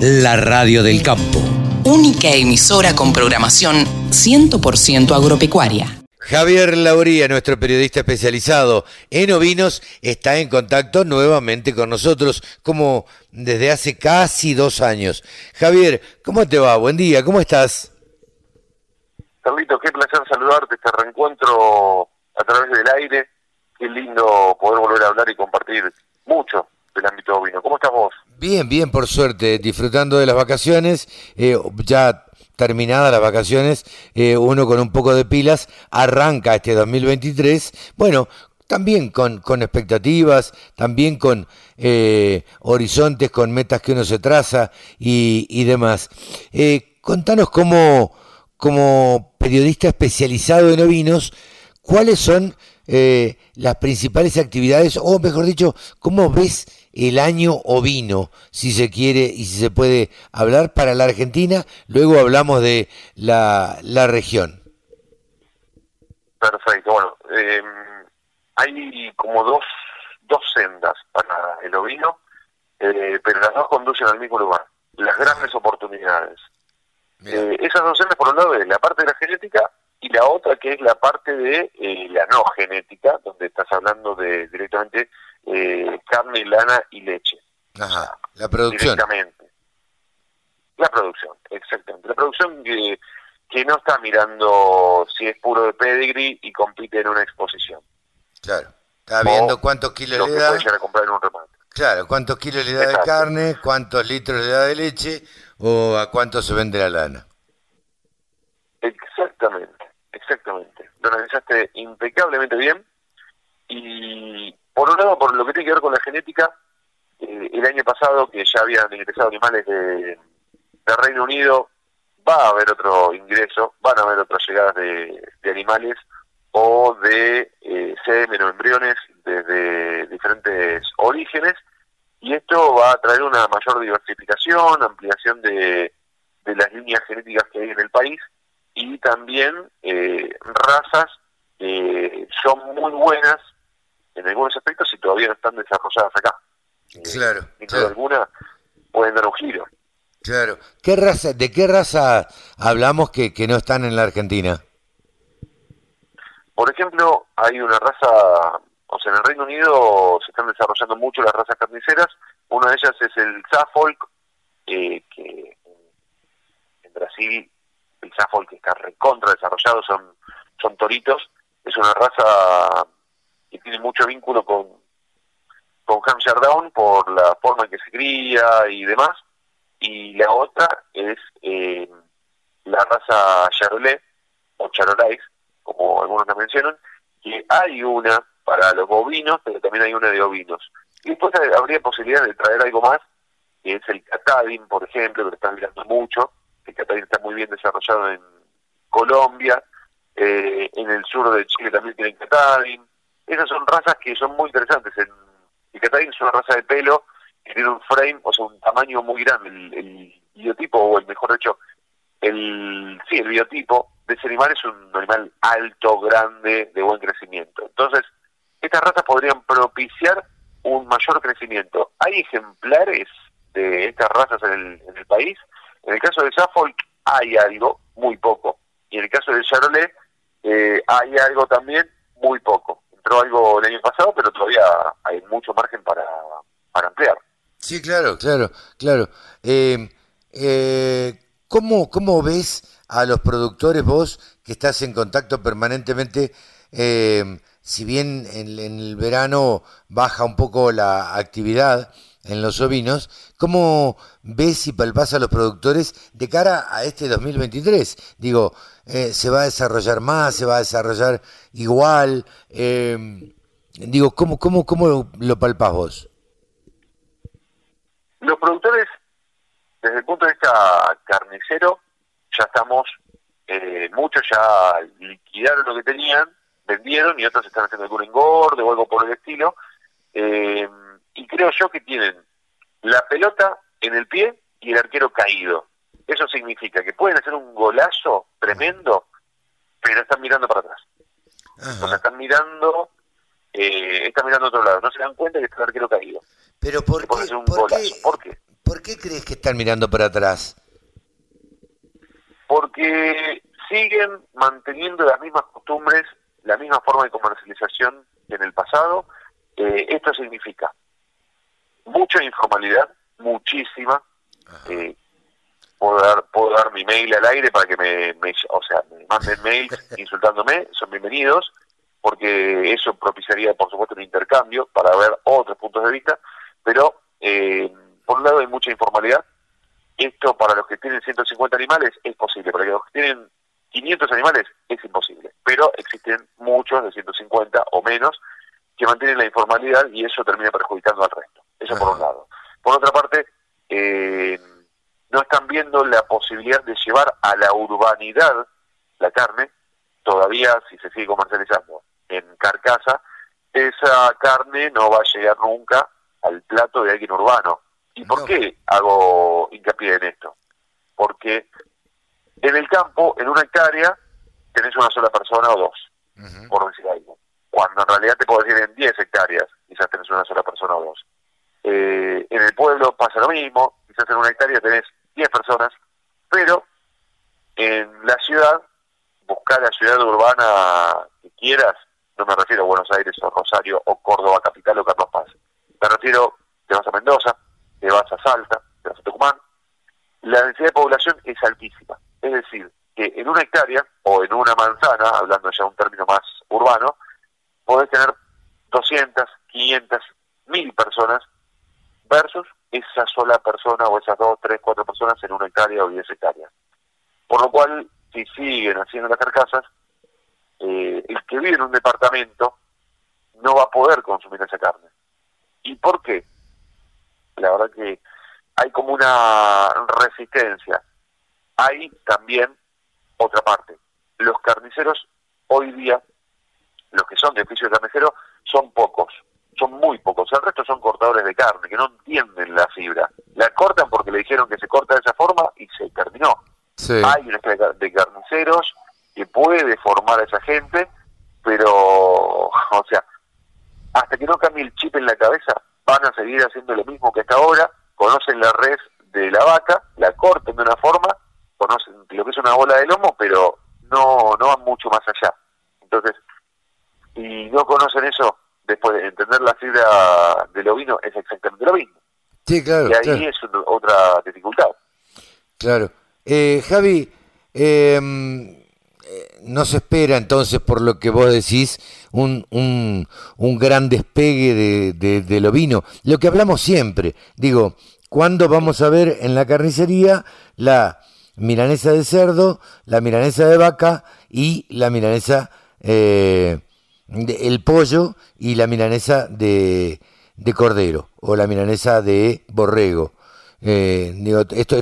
la radio del campo. Única emisora con programación 100% agropecuaria. Javier Lauría, nuestro periodista especializado en ovinos, está en contacto nuevamente con nosotros, como desde hace casi dos años. Javier, ¿cómo te va? Buen día, ¿cómo estás? Carlito, qué placer saludarte, este reencuentro a través del aire. Qué lindo poder volver a hablar y compartir mucho del ámbito ovino. ¿Cómo estás vos? Bien, bien, por suerte, disfrutando de las vacaciones, eh, ya terminadas las vacaciones, eh, uno con un poco de pilas arranca este 2023, bueno, también con, con expectativas, también con eh, horizontes, con metas que uno se traza y, y demás. contanos cómo, como periodista especializado en ovinos, cuáles son las principales actividades, o mejor dicho, cómo ves el año ovino, si se quiere y si se puede hablar para la Argentina, luego hablamos de la, la región. Perfecto, bueno, eh, hay como dos, dos sendas para el ovino, eh, pero las dos conducen al mismo lugar, las grandes oportunidades. Eh, esas dos sendas, por un lado, es la parte de la genética y la otra que es la parte de la no genética, donde estás hablando de directamente eh, carne, lana y leche. Ajá, la producción. Directamente. La producción, exactamente. La producción que, que no está mirando si es puro de pedigree y compite en una exposición. Claro, está viendo cuántos kilos le da. a comprar en un remate. Claro, cuántos kilos le da de carne, cuántos litros le da de leche o a cuánto se vende la lana. Exactamente, exactamente. Lo analizaste impecablemente bien y por un lado, por lo que tiene que ver con la genética, eh, el año pasado que ya habían ingresado animales de, Reino Unido, va a haber otro ingreso, van a haber otras llegadas de, animales o de eh, semen o embriones desde diferentes orígenes y esto va a traer una mayor diversificación, ampliación de, las líneas genéticas que hay en el país y también eh, razas que son muy buenas en algunos aspectos si todavía no están desarrolladas acá. Claro. Sin duda alguna pueden dar un giro. Claro. ¿Qué raza, ¿De qué raza hablamos que, que no están en la Argentina? Por ejemplo, hay una raza, o sea, en el Reino Unido se están desarrollando mucho las razas carniceras. Una de ellas es el Suffolk, eh, que en Brasil el Suffolk está recontra desarrollado, son, son toritos. Es una raza y tiene mucho vínculo con, con Hampshire Down por la forma en que se cría y demás. Y la otra es eh, la raza Charolais o Charolais, como algunos la mencionan, que hay una para los bovinos, pero también hay una de ovinos. Y después habría posibilidad de traer algo más, que es el Catadin, por ejemplo, que lo están mirando mucho. El Catadin está muy bien desarrollado en Colombia, eh, en el sur de Chile también tienen Catadin, esas son razas que son muy interesantes. En Icataín es una raza de pelo que tiene un frame, o sea, un tamaño muy grande. El, biotipo, o el mejor dicho, el, sí, el biotipo de ese animal es un animal alto, grande, de buen crecimiento. Entonces, estas razas podrían propiciar un mayor crecimiento. Hay ejemplares de estas razas en el, en el país. En el caso de Suffolk hay algo, muy poco. Y en el caso de Charolais eh, hay algo también, muy poco entró algo el año pasado, pero todavía hay mucho margen para, para ampliar. Sí, claro, claro, claro. Eh, eh, ¿cómo, ¿Cómo ves a los productores vos que estás en contacto permanentemente? Eh, si bien en, el verano baja un poco la actividad en los ovinos, ¿cómo ves y palpas a los productores de cara a este 2023? Digo, eh, ¿se va a desarrollar más? ¿Se va a desarrollar igual? Eh, digo, ¿cómo, cómo, ¿cómo lo palpas vos? Los productores, desde el punto de vista carnicero, ya estamos, eh, muchos ya liquidaron lo que tenían, vendieron y otros están haciendo algún engorde o algo por el estilo. Eh, y creo yo que tienen la pelota en el pie y el arquero caído. Eso significa que pueden hacer un golazo tremendo, pero están mirando para atrás. O sea, están mirando, eh, están mirando a otro lado. No se dan cuenta que está el arquero caído. Pero ¿por qué? Un ¿Por, qué? ¿Por qué? ¿Por qué crees que están mirando para atrás? Porque siguen manteniendo las mismas costumbres, la misma forma de comercialización que en el pasado. Eh, esto significa mucha informalidad, muchísima. Eh, puedo dar, puedo dar mi mail al aire para que me, o sea, me manden mails insultándome, son bienvenidos, porque eso propiciaría, por supuesto, un intercambio para ver otros puntos de vista, pero eh, por un lado hay mucha informalidad. Esto para los que tienen 150 animales es posible, para los que tienen 500 animales es imposible, pero existen muchos de 150 o menos que mantienen la informalidad y eso termina perjudicando al resto. Eso por un lado. Por otra parte, eh, no están viendo la posibilidad de llevar a la urbanidad la carne, todavía si se sigue comercializando en carcasa, esa carne no va a llegar nunca al plato de alguien urbano. ¿Y por qué hago hincapié en esto? Porque en el campo, en una hectárea, tenés una sola persona o dos, por decir algo. Cuando en realidad te puedo decir en 10 hectáreas, quizás tenés una sola persona o dos. Eh, en el pueblo pasa lo mismo, quizás en una hectárea tenés 10 personas, pero en la ciudad, buscar la ciudad urbana que quieras, no me refiero a Buenos Aires o Rosario o Córdoba capital o Carlos Paz, me refiero, te vas a Mendoza, te vas a Salta, te vas a Tucumán, la densidad de población es altísima. Es decir, que en una hectárea o en una manzana, hablando ya de un término más urbano, podés tener 200, 500, 1000 personas versus esa sola persona o esas dos, tres, cuatro personas en una hectárea o diez hectáreas. Por lo cual, si siguen haciendo las carcasas, eh, el que vive en un departamento no va a poder consumir esa carne. ¿Y por qué? La verdad que hay como una resistencia. Hay también otra parte. Los carniceros hoy día, los que son de oficio de carnicero, son pocos son muy pocos. El resto son cortadores de carne, que no entienden la fibra. La cortan porque le dijeron que se corta de esa forma y se terminó. Hay una especie de carniceros que puede formar a esa gente, pero, o sea, hasta que no cambie el chip en la cabeza, van a seguir haciendo lo mismo que hasta ahora, conocen la red de la vaca, la cortan de una forma, conocen lo que es una bola de lomo, pero no, no van mucho más allá. Entonces, y no conocen eso, entender la fibra del ovino es exactamente lo mismo. Sí, claro. Y ahí es otra dificultad. Claro. Eh, Javi, em, eh, no se espera entonces, por lo que vos decís, un, un, un gran despegue de, de, del ovino. Lo que hablamos siempre, digo, ¿cuándo vamos a ver en la carnicería la milanesa de cerdo, la milanesa de vaca y la milanesa eh, el pollo y la milanesa de, de cordero o la milanesa de borrego. Eh, digo, esto,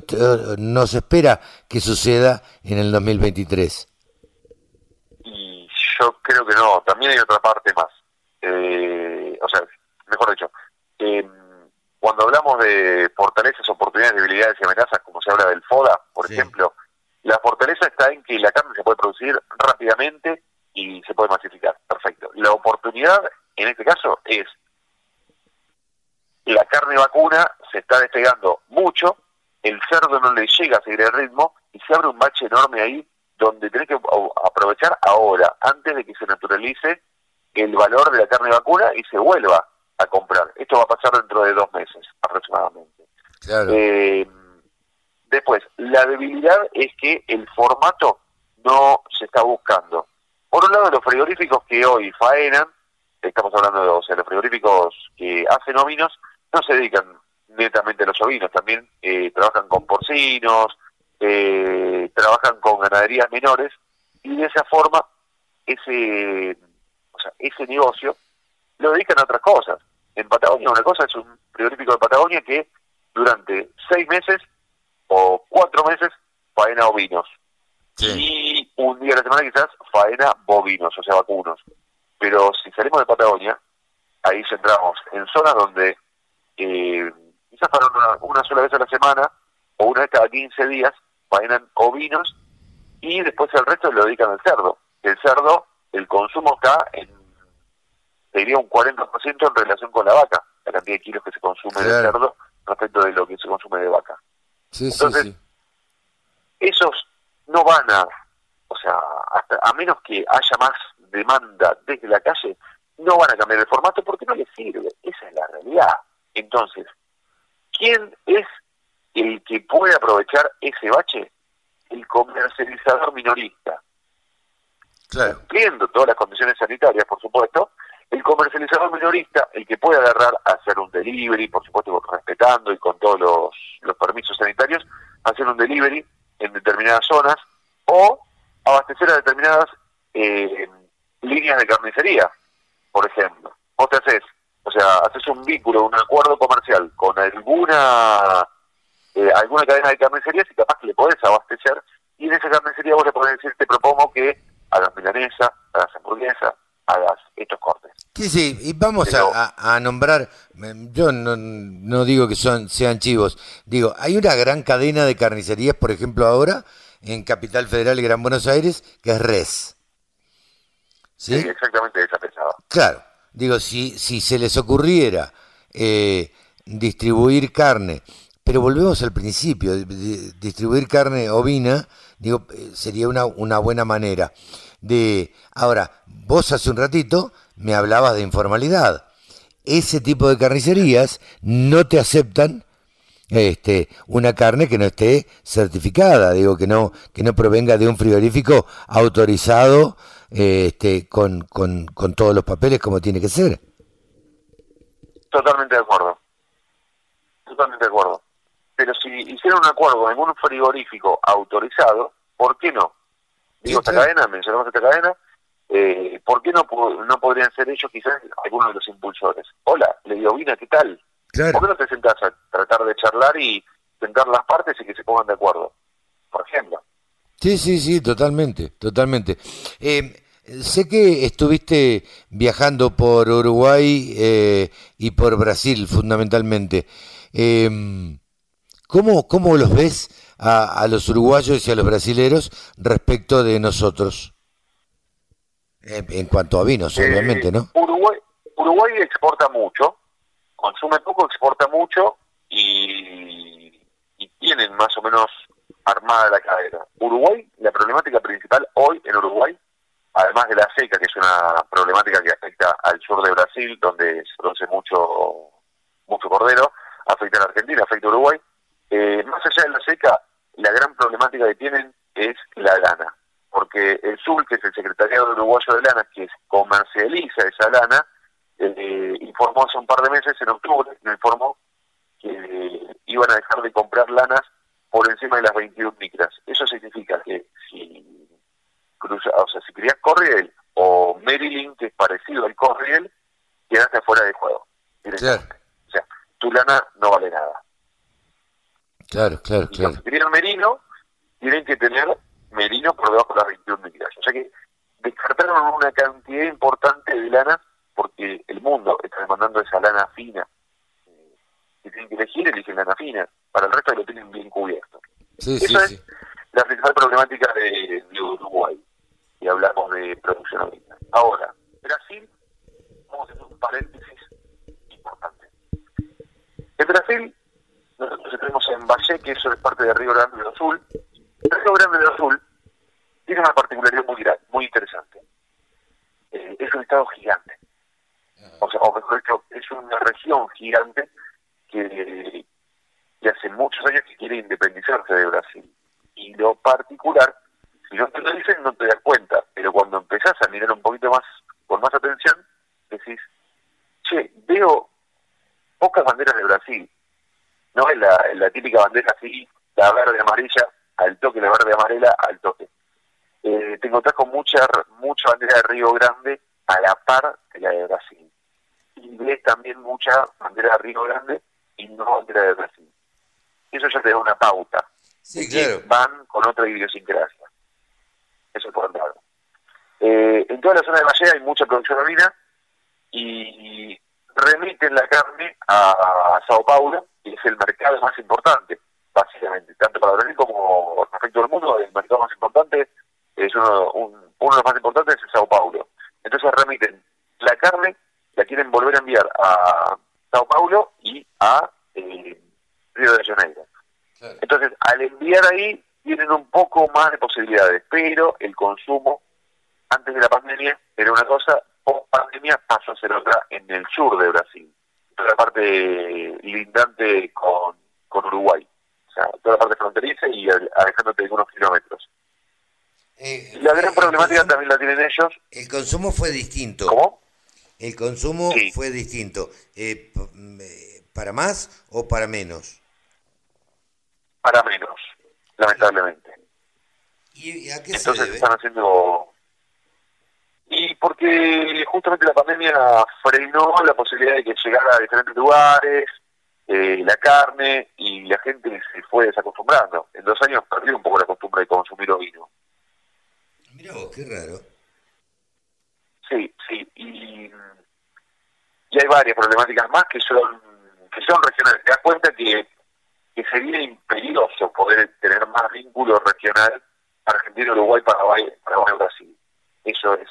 no se espera que suceda en el 2023. Y yo creo que no, también hay otra parte más. Eh, o sea, mejor dicho, em, cuando hablamos de fortalezas, oportunidades, debilidades y amenazas, como se habla del FODA, por ejemplo, la fortaleza está en que la carne se puede producir rápidamente y se puede masificar. Perfecto. La oportunidad en este caso es la carne vacuna se está despegando mucho, el cerdo no le llega a seguir el ritmo y se abre un bache enorme ahí donde tiene que aprovechar ahora, antes de que se naturalice el valor de la carne vacuna y se vuelva a comprar. Esto va a pasar dentro de dos meses aproximadamente. Eh, después, la debilidad es que el formato no se está buscando. Por un lado, los frigoríficos que hoy faenan, estamos hablando de o sea, los frigoríficos que hacen ovinos, no se dedican netamente a los ovinos, también eh, trabajan con porcinos, eh, trabajan con ganaderías menores, y de esa forma ese, o sea, ese negocio lo dedican a otras cosas. En Patagonia una cosa es un frigorífico de Patagonia que durante seis meses o cuatro meses faena ovinos. Y un día a la semana quizás faena bovinos, o sea, vacunos. Pero si salimos de Patagonia, ahí centramos en zonas donde eh, quizás para una, sola vez a la semana o una vez cada 15 días faenan ovinos y después el resto lo dedican al cerdo. El cerdo, el consumo está en, te diría, un 40% en relación con la vaca, la cantidad de kilos que se consume del cerdo respecto de lo que se consume de vaca. Sí, Entonces, sí, esos no van a, o sea, hasta, a menos que haya más demanda desde la calle, no van a cambiar el formato porque no les sirve. Esa es la realidad. Entonces, ¿quién es el que puede aprovechar ese bache? El comercializador minorista. Claro. Cumpliendo todas las condiciones sanitarias, por supuesto, el comercializador minorista, el que puede agarrar a hacer un delivery, por supuesto respetando y con todos los, los permisos sanitarios, hacer un delivery en determinadas zonas o abastecer a determinadas eh, líneas de carnicería, por ejemplo. Vos te haces, o sea, haces un vínculo, un acuerdo comercial con alguna eh, alguna cadena de carnicerías y capaz que le podés abastecer y en esa carnicería vos le podés decir, te propongo que hagas milanesa, hagas hamburguesa, hagas estos cortes. Sí, sí, y vamos a, nombrar, yo no, no digo que son sean chivos, digo, hay una gran cadena de carnicerías, por ejemplo, ahora en Capital Federal y Gran Buenos Aires, que es Res. ¿Sí? exactamente esa pensaba. Claro, digo, si, si se les ocurriera eh, distribuir carne, pero volvemos al principio, distribuir carne ovina, digo, eh, sería una, una buena manera de... Ahora, vos hace un ratito me hablabas de informalidad. Ese tipo de carnicerías no te aceptan este, una carne que no esté certificada, digo que no que no provenga de un frigorífico autorizado este, con, con, con todos los papeles como tiene que ser. Totalmente de acuerdo. Totalmente de acuerdo. Pero si hicieran un acuerdo en un frigorífico autorizado, ¿por qué no? Digo, esta cadena, mencionamos esta cadena, eh, ¿por qué no, no podrían ser ellos quizás algunos de los impulsores? Hola, le digo, Vina, ¿qué tal? ¿Por qué no te sentás a tratar de charlar y sentar las partes y que se pongan de acuerdo? Por ejemplo. Sí, sí, sí, totalmente, totalmente. Eh, sé que estuviste viajando por Uruguay eh, y por Brasil fundamentalmente. Eh, ¿cómo, ¿Cómo los ves a, a los uruguayos y a los brasileros respecto de nosotros? En, cuanto a vinos, eh, obviamente, ¿no? Uruguay, Uruguay exporta mucho, consume poco, exporta mucho y, tienen más o menos armada la cadena. Uruguay, la problemática principal hoy en Uruguay, además de la seca, que es una problemática que afecta al sur de Brasil, donde se produce mucho, mucho cordero, afecta a Argentina, afecta a Uruguay. Eh, más allá de la seca, la gran problemática que tienen es la lana porque el SUL, que es el Secretariado Uruguayo de Lana, que comercializa esa lana, eh, informó hace un par de meses, en octubre, informó que iban a dejar de comprar lanas por encima de las 21 micras. Eso significa que si cruza, o sea, si querías Corriel o Maryland, que es parecido al Corriel, quedaste fuera de juego. Claro. O sea, tu lana no vale nada. Claro, claro, claro. si querían merino, tienen que tener merino por debajo de las 21 micras. O sea que descartaron una cantidad importante de lana porque el mundo está demandando esa lana fina. Eh, si tienen que elegir, eligen lana fina. Para el resto lo tienen bien cubierto. Sí, Esa es la principal problemática de, Uruguay. Y hablamos de producción agrícola. Ahora, Brasil, vamos a hacer un paréntesis importante. En Brasil, nosotros tenemos en Valle, que eso es parte de Río Grande do Sul, el Río Grande do Sul tiene una particularidad muy, muy interesante. Eh, es un estado gigante. O sea, o mejor dicho, es una región gigante que, que hace muchos años que quiere independizarse de Brasil. Y lo particular, si no te lo dicen, no te das cuenta, pero cuando empezás a mirar un poquito más, con más atención, decís, che, veo pocas banderas de Brasil. No es la, típica bandera así, la verde amarilla, al toque, la verde amarela al toque. Eh, te encontrás con mucha, mucha bandera de Río Grande a la par de la de Brasil. Ves también mucha bandera de Río Grande y no bandera de Brasil. Eso ya te da una pauta. Sí, claro. Van con otra idiosincrasia. Eso es por un lado. Eh, en toda la zona de Valle hay mucha producción ovina y remiten la carne a Sao Paulo, que es el mercado más importante básicamente, tanto para Brasil como respecto al mundo, el mercado más importante es uno, uno de los más importantes es Sao Paulo. Entonces remiten a Sao Paulo y a, eh, Entonces, al enviar ahí, tienen un poco más de posibilidades, pero el consumo antes de la pandemia era una cosa, post pandemia pasó a ser otra en el sur de Brasil, toda la parte lindante con, con Uruguay, o sea, toda la parte fronteriza y alejándote de algunos kilómetros. Eh, la gran problemática también la tienen ellos. El consumo fue distinto. ¿Cómo? El consumo fue distinto. Eh, ¿Para más o para menos? Para menos, lamentablemente. ¿Y a qué Entonces se debe? están haciendo... Y porque justamente la pandemia frenó la posibilidad de que llegara a diferentes lugares, eh, la carne, y la gente se fue desacostumbrando. En dos años perdió un poco la costumbre de consumir ovino. Mira vos, qué raro. Sí, sí, y, hay varias problemáticas más que son que son regionales. Te das cuenta que, sería imperioso poder tener más vínculo regional Argentina, Uruguay, Paraguay, Paraguay, Brasil. Eso es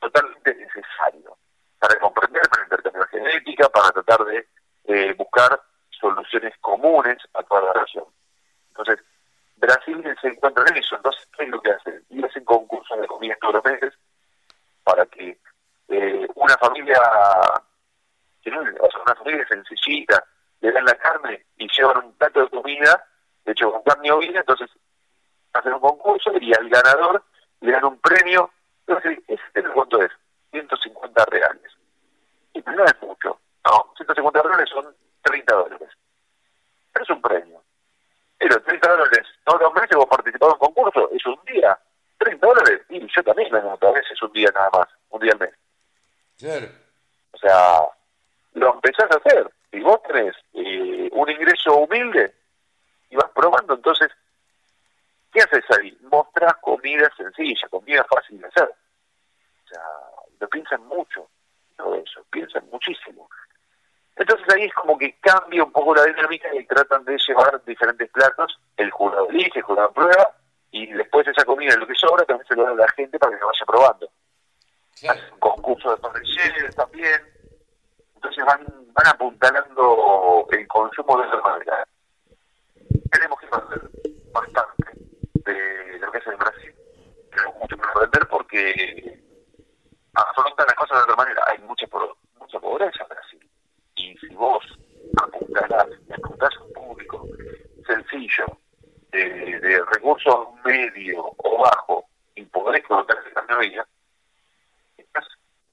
totalmente necesario para comprender, para intercambiar genética, para tratar de eh, buscar soluciones comunes a toda la región. Entonces, Brasil se encuentra en eso. Entonces, ¿qué es lo que hacen? Y hacen concursos de comida todos los meses para que eh, una familia, o sea, una familia sencillita, le dan la carne y llevan un plato de comida, de hecho con carne ovina, entonces hacen un concurso y al ganador le dan un premio. Entonces, ¿ese cuánto es? 150 reales. Y no es mucho. No, 150 reales son 30 dólares. Pero es un premio. Pero 30 dólares todos los meses vos participás en un concurso, es un día. 30 dólares, y yo también me noto, a veces un día nada más, un día al mes. Claro. O sea, lo empezás a hacer. Si vos tenés eh, un ingreso humilde y vas probando, entonces, ¿qué haces ahí? Mostrás comida sencilla, comida fácil de hacer. O sea, lo piensan mucho, todo eso, piensan muchísimo. Entonces ahí es como que cambia un poco la dinámica y tratan de llevar diferentes platos, el jurado elige, el jurado prueba, y después esa comida, lo que sobra, también se lo da a la gente para que lo vaya probando. Claro. Hacen un concurso de parrilleros también, entonces van, van apuntalando el consumo de esa manera. Tenemos que aprender bastante de lo que es en Brasil, tenemos mucho que aprender porque afrontan las cosas de otra manera, hay mucha, po- mucha pobreza en Brasil y si vos apuntalás, apuntás a un público sencillo, de, de recursos medio o bajo, y podés colocar esa mayoría, estás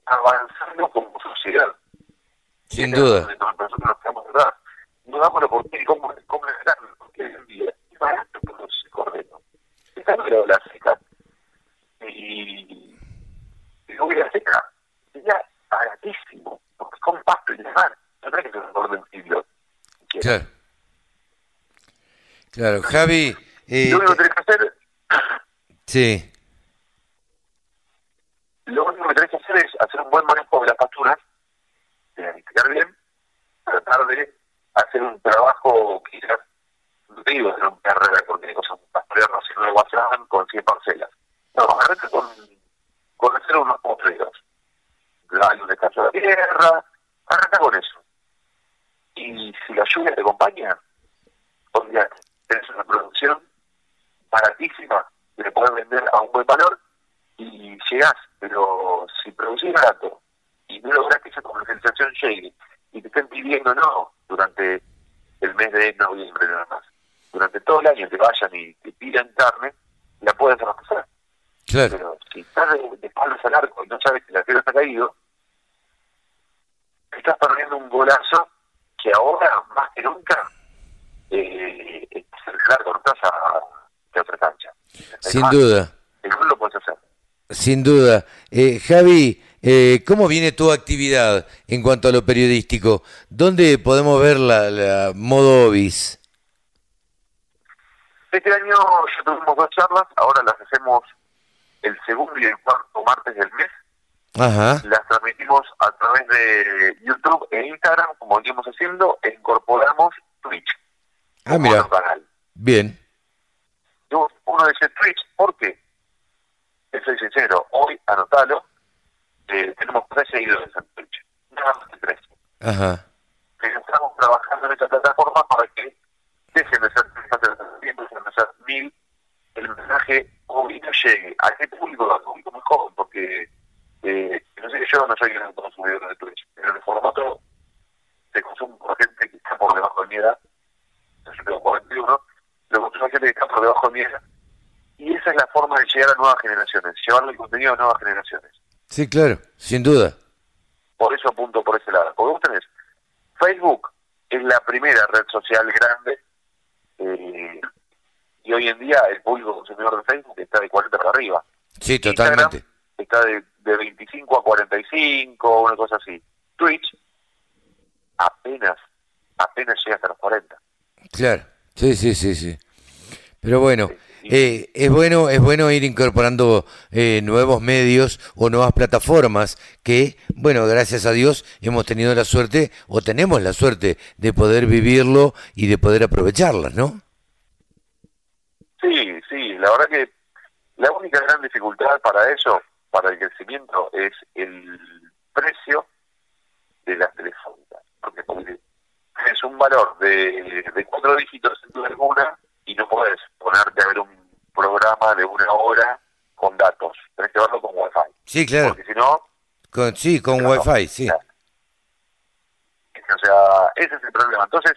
avanzando como sociedad. Sin Y es duda. donde Nosotros nos quedamos atrás. No damos la oportunidad, ¿cómo, cómo es grande? Porque hoy en día es barato producir cordero. Está no la seca. Y, y no voy a seca. Sería baratísimo, porque con pasto y demás. No es que se nos orden siglo. Claro. Claro, Javi. eh, Lo único que tenés que hacer, sí. lo único que tenés que hacer es hacer un buen manejo de las facturas, planificar bien, tratar de hacer un trabajo quizás, digo hacer un carrera porque hay cosas pastorear no de WhatsApp con 100 parcelas. No, arranca con, con hacer unos postreros. Hay un descanso de la tierra, arranca con eso. Y si la lluvia te acompaña, olvídate, tenés una producción baratísima, le podés vender a un buen valor y llegás, pero si producís barato y no lográs que esa comercialización llegue y te estén pidiendo no durante el mes de noviembre nada más, durante todo el año te vayan y te pidan carne, la puedes abastecer. Claro. Pero si estás de, de espaldas al arco y no sabes que la tierra está caído, estás perdiendo un golazo que ahora, más que nunca, eh, largo, estás a, de otra cancha. Sin Además, duda. El gol lo puedes hacer. Sin duda. Eh, Javi, eh, ¿cómo viene tu actividad en cuanto a lo periodístico? ¿Dónde podemos ver la, la modo Obis? Este año ya tuvimos dos charlas, ahora las hacemos el segundo y el cuarto martes del mes. Ajá. Las transmitimos a través de YouTube e Instagram, como venimos haciendo, e incorporamos Twitch. Ah, mira. otro canal. Bien. Uno dice Twitch, ¿por qué? Soy sincero, hoy, anotalo, eh, tenemos tres seguidores en Twitch, nada más que tres. Ajá. Estamos trabajando en esta plataforma para que dejen de ser 300, dejen de ser mil, el mensaje hoy no llegue a qué público, al público muy joven, porque eh, no sé, yo no soy gran consumidor de Twitch, pero el formato se consume por gente que está por debajo de mi edad, yo tengo 41, lo consume gente que está por debajo de mi edad, y esa es la forma de llegar a nuevas generaciones, llevarle el contenido a nuevas generaciones. Sí, claro, sin duda. Por eso apunto por ese lado. Porque vos tenés, Facebook es la primera red social grande eh, y hoy en día el público consumidor de Facebook está de 40 para arriba. Sí, totalmente. está de, de 25 a 45, una cosa así. Twitch apenas, apenas llega hasta los 40. Claro, sí, sí, sí, sí. Pero bueno, eh, es bueno es bueno ir incorporando eh, nuevos medios o nuevas plataformas que bueno gracias a Dios hemos tenido la suerte o tenemos la suerte de poder vivirlo y de poder aprovecharlas no sí sí la verdad que la única gran dificultad para eso para el crecimiento es el precio de las telefónicas porque es un valor de, de cuatro dígitos en alguna y no puedes ponerte a ver un programa de una hora con datos. Tienes que verlo con Wi-Fi. Sí, claro. Porque si no... Con, sí, con Wi-Fi, sí. O sea, ese es el problema. Entonces,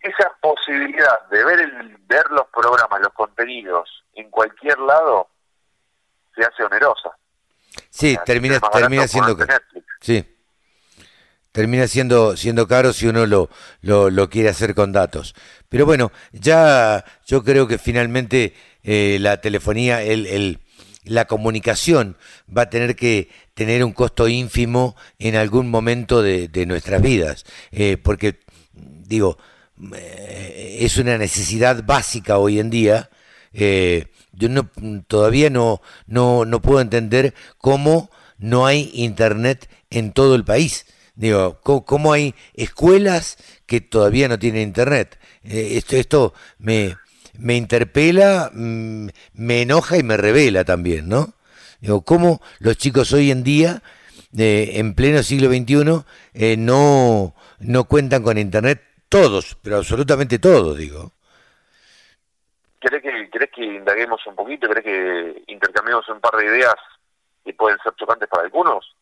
esa posibilidad de ver el, ver los programas, los contenidos en cualquier lado, se hace onerosa. Sí, termina, termina siendo... Sí termina siendo, siendo caro si uno lo, lo, quiere hacer con datos. Pero bueno, ya yo creo que finalmente eh, la telefonía, el, el, la comunicación va a tener que tener un costo ínfimo en algún momento de, nuestras vidas, eh, porque digo, eh, es una necesidad básica hoy en día. yo no, todavía no, no, no puedo entender cómo no hay internet en todo el país. Digo, ¿cómo, hay escuelas que todavía no tienen internet? Eh, esto, esto me, me interpela, mm, me enoja y me revela también, ¿no? Digo, ¿cómo los chicos hoy en día, eh, en pleno siglo XXI, eh, no, no cuentan con internet? Todos, pero absolutamente todos, digo. ¿Querés que, ¿Querés que indaguemos un poquito? ¿Querés que intercambiemos un par de ideas que pueden ser chocantes para algunos?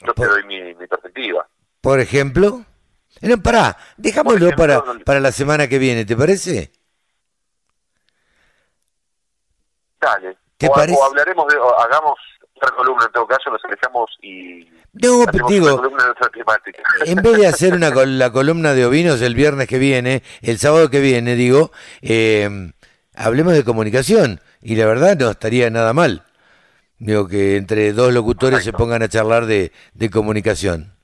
Yo te doy mi perspectiva. Por ejemplo. No, pará, dejámoslo para, para la semana que viene, ¿te parece? Dale. ¿Te o, parece? o hablaremos de, hagamos otra columna en todo caso, nos alejamos y... No, pero digo, en vez de hacer una la columna de ovinos el viernes que viene, el sábado que viene, digo, eh, hablemos de comunicación y la verdad no estaría nada mal. Digo que entre dos locutores se pongan a charlar de, de comunicación.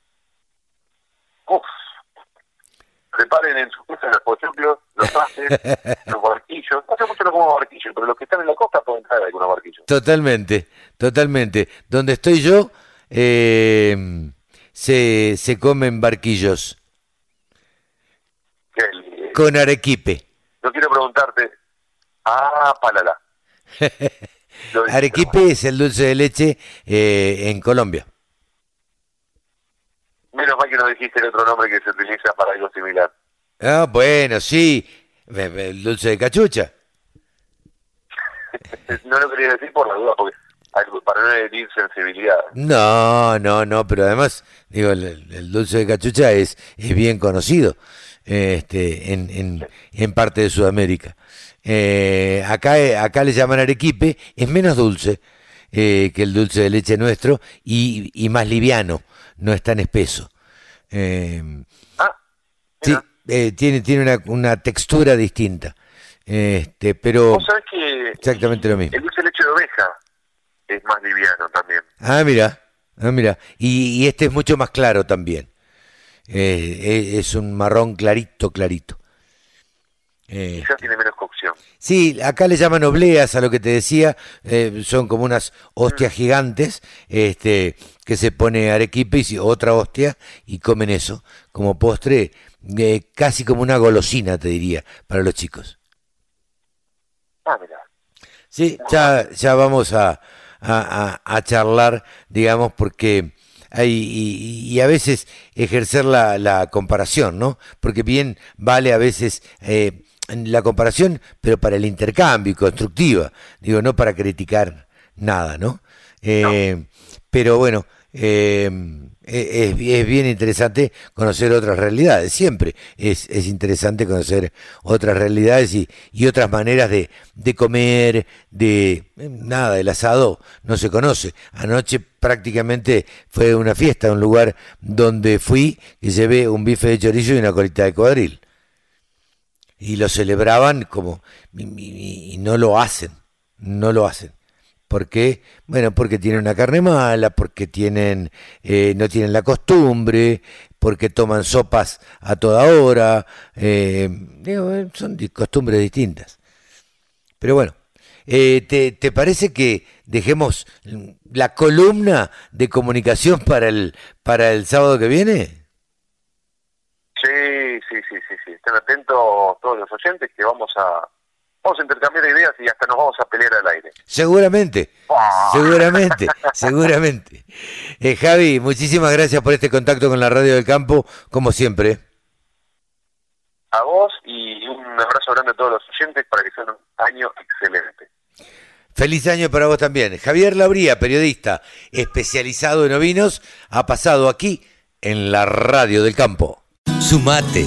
Preparen en su casa los pochoclos, los pases, los barquillos. Hace mucho no como barquillos, pero los que están en la costa pueden traer algunos barquillos. Totalmente, totalmente. Donde estoy yo, eh, se, se comen barquillos. Con arequipe. Yo quiero preguntarte, ah, palala. arequipe es el dulce de leche eh, en Colombia. Menos mal que no dijiste el otro nombre que se utiliza para algo similar. Ah, bueno, sí. El dulce de cachucha. no lo quería decir por la duda, porque para no herir sensibilidad. No, no, no, pero además, digo, el, dulce de cachucha es, es bien conocido este, en, en, en parte de Sudamérica. Eh, acá, acá le llaman arequipe, es menos dulce eh, que el dulce de leche nuestro y, y más liviano no es tan espeso. Eh, ah, sí, eh, tiene, tiene una, una textura distinta. Este, pero que exactamente lo mismo. El dulce de leche de oveja es más liviano también. Ah, mira, ah, mira. Y, este es mucho más claro también. Eh, es un marrón clarito, clarito. Quizás tiene menos Sí, acá le llaman obleas a lo que te decía, eh, son como unas hostias mm. gigantes, este, que se pone arequipe y otra hostia y comen eso como postre, eh, casi como una golosina, te diría, para los chicos. Ah, mira. Sí, ya, ya vamos a, a, charlar, digamos, porque hay, y, a veces ejercer la, la comparación, ¿no? Porque bien vale a veces... Eh, la comparación, pero para el intercambio, constructiva, digo, no para criticar nada, ¿no? Eh, pero bueno, eh, es, bien interesante conocer otras realidades, siempre es, interesante conocer otras realidades y, otras maneras de, comer, de nada, el asado no se conoce. Anoche prácticamente fue una fiesta, un lugar donde fui y ve un bife de chorizo y una colita de cuadril. Y lo celebraban como, y no lo hacen, no lo hacen. ¿Por qué? Bueno, porque tienen una carne mala, porque tienen, eh, no tienen la costumbre, porque toman sopas a toda hora, eh, son costumbres distintas. Pero bueno, eh, ¿te, ¿te, parece que dejemos la columna de comunicación para el, para el sábado que viene? Sí, sí, sí, sí. Estén atentos todos los oyentes que vamos a, vamos a intercambiar ideas y hasta nos vamos a pelear al aire. Seguramente, seguramente, seguramente. Eh, Javi, muchísimas gracias por este contacto con la Radio del Campo, como siempre. A vos y un abrazo grande a todos los oyentes para que sea un año excelente. Feliz año para vos también. Javier Labría, periodista especializado en ovinos, ha pasado aquí en la Radio del Campo. Sumate.